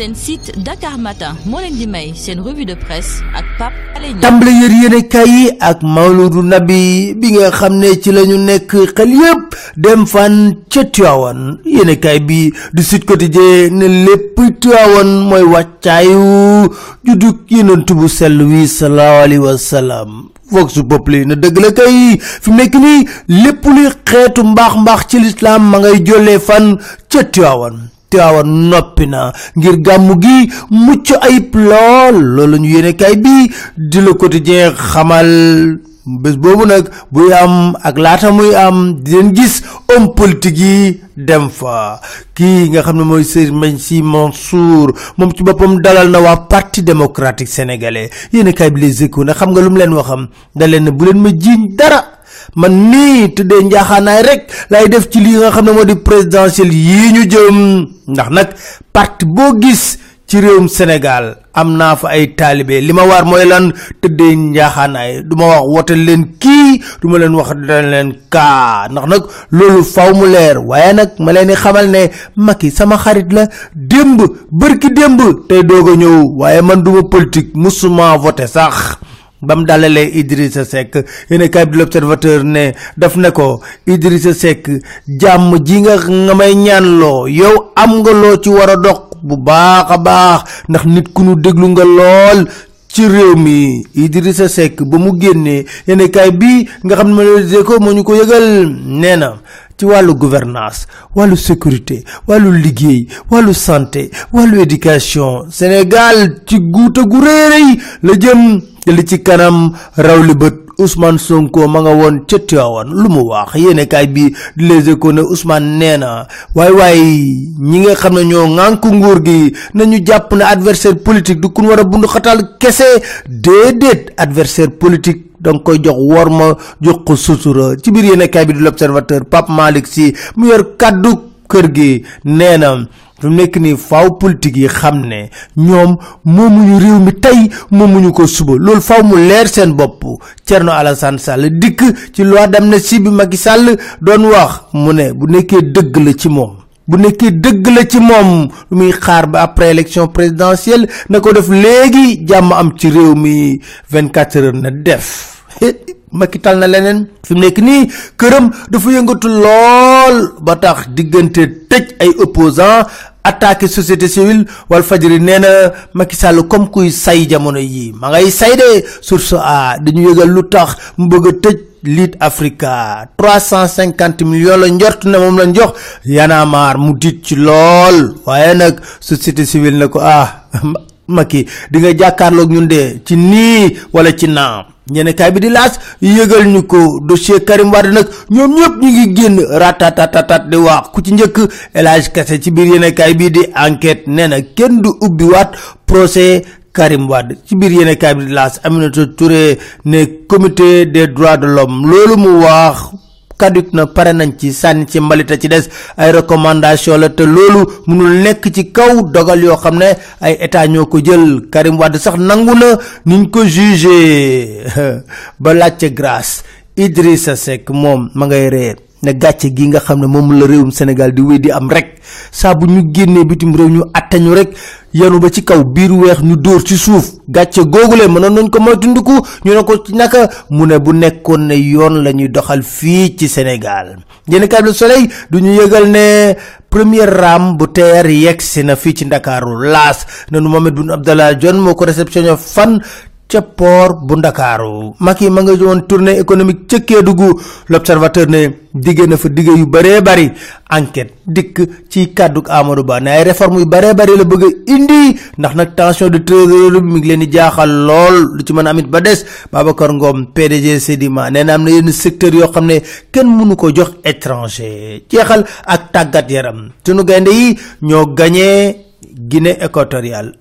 seen site Dakar Matin moo leen di may seen revue de presse ak Pape Alé Niang. Tàmbale yër kay ak mawludu nabi bi nga xam ci lañu nekk xel yépp dem fan ca Tiwaawan. Yéene kay bi du Sud Quotidien ne lépp Tiwaawan mooy wàccaayu juddug yenentu bu sell wi sallallahu alayhi wa sallam. Vox populi na dëgg la kay fi mu nekk nii lépp luy xeetu mbaax mbaax ci lislaam ma ngay jollee fan ca Tiwaawan Tiwaawan noppi na ngir gàmmu gi mucc ayib lool. Loolu ñu yéene kay bi di le quotidien xamal bés boobu nag buy am ak laata muy am di leen gis homme politique yi dem fa. Kii nga xam ne mooy Serigne Mbaye Sy Mansour moom ci boppam dalal na waa parti démocratique sénégalais. Yéen kay bi les échos na xam nga lu mu leen waxam. Da leen bu leen ma jiiñ dara man nii tëddee njaaxaanaay rek lay def ci li nga xam ne moo di présidentielle yii ñu jëm. Ndax nag parti boo gis ci réewum Sénégal am naa fa ay taalibe. Li ma waar mooy lan? Tëddee njaaxaanaay. Du ma wax wotal leen kii du ma leen wax dana leen kaa. Ndax nag loolu faw mu leer. Waaye nag ma leen xamal ne Macky sama xarit la. Démb bërki démb tey doog a ñëw. Waaye man duma politique musuma voté sax ba mu dalalee Idrissa Seck. Yéen kay bi l'observateur ne daf ne ko Idrissa Seck jàmm ji nga nga may ñaanloo yow am nga loo ci war a dox bu baax a baax ndax nit ku nu déglu nga lool ci réew mi. Idrissa Seck ba mu génnee yéen kay bi nga xam ne ma ko moo ñu ko yëgal nee na ci wàllu gouvernance wàllu sécurité wàllu liggéey wàllu santé wàllu éducation Sénégal ci guuta gu réeréy la jëm li ci kanam raw li bët Ousmane Sonko ma nga woon ca Tiwaawan lu mu wax yéene kaay bi di Les Échos ne Ousmane nee na waaye waaye ñi nga xam ne ñoo nguur gi nañu jàpp ne adversaire politique du kun war a bund xatal kese. Déedéet adversaire politique danga koy jox wor ma jox ko sutura ci biir yéene kaay bi di l'Observateur Pape Malick Sy mu yor kàddu kër gi nee na mu nekk nii faaw politique yi xam ne ñoom moomuñu réew mi tey moomuñu ko suba. Loolu faaw mu leer seen bopp. Thierno Alassane Sall dikk ci loi d'amnistie bi Macky Sall doon wax. Mu ne bu nekkee dëgg la ci moom bu nekkee dëgg la ci moom lu muy xaar ba après élection présidentielle na ko def léegi jàmm am ci réew mi 24 heures na def. Macky tal na leneen. Fi mu nekk nii këram dafa yëngatu lool ba tax diggante tëj ay opposants attaqué société civile wal fajiri nee na Macky Sall comme kuy say jamono yii ma ngay say de source a dañu yëgal lu tax mu bëgg Africa. trois cent cinquante millions la njort ne moom lañ jox yanamar mu dit ci lool. Waaye nag société civile ne ko ah Macky di nga jàkkaarloog ñun de ci nii wala ci naam ñene kaay bi di laas yëgal ñu ko. Dossier Karim Wade nag ñoom ñëpp ñu ngi génn. Ratatatatat di wax. Ku ci njëkk El Hadj Kassé ci biir yene kaay bi di enquête nee na kenn du ubbi waat procès Karim ci biir yene kaay bi di laas Aminata Touré ne comité des droits de l'homme. Loolu mu wax kaduk na pare nañ ci sànni ci mbalita ci des. Ay recommandation la te loolu mënul nekk ci kaw dogal yoo xam ay état ñoo jël. Karim Wade sax nangu na niñ ko jugé. Ba laajte grâce. Idrissa Seck moom ma ngay reer ne gàcce gi nga xam ne moom la réewum Sénégal di wéy di am rek. Saa bu ñu génnee bitim réew ñu attañu rek yanu ba ci kaw biir weex ñu dóor ci suuf. Gàcce googule mënoon nañ ko moytundiku ñu ne ko ci naka mu ne bu nekkoon ne yoon la ñuy doxal fii ci Sénégal. Yéen kay Le Soleil du ñu yëgal ne première ram bu teer yegsi na fii ci Ndakaaru laas. Nanu Boun Abdallah Dionne moo ko fan ca port bu ndakaaru. Macky ma nga woon tournée économique ca Kédougou. L'observateur ne digge na fa digge yu bëree bëri enquête dikk ci kàdduk Amadou Ba ne ay réforme yu bëree bëri la bëgg indi. Ndax nag tension de trésorerie bi mi ngi leen jaaxal lool. Lu ci mën amit ba des. Babacar Ngom PDG Sedima nee na am na yenn secteur yoo xam ne kenn mënu ko jox étranger. Jeexal ak tàggat yaram. Sunu gaynde yi ñoo gañee Guinée équatoriale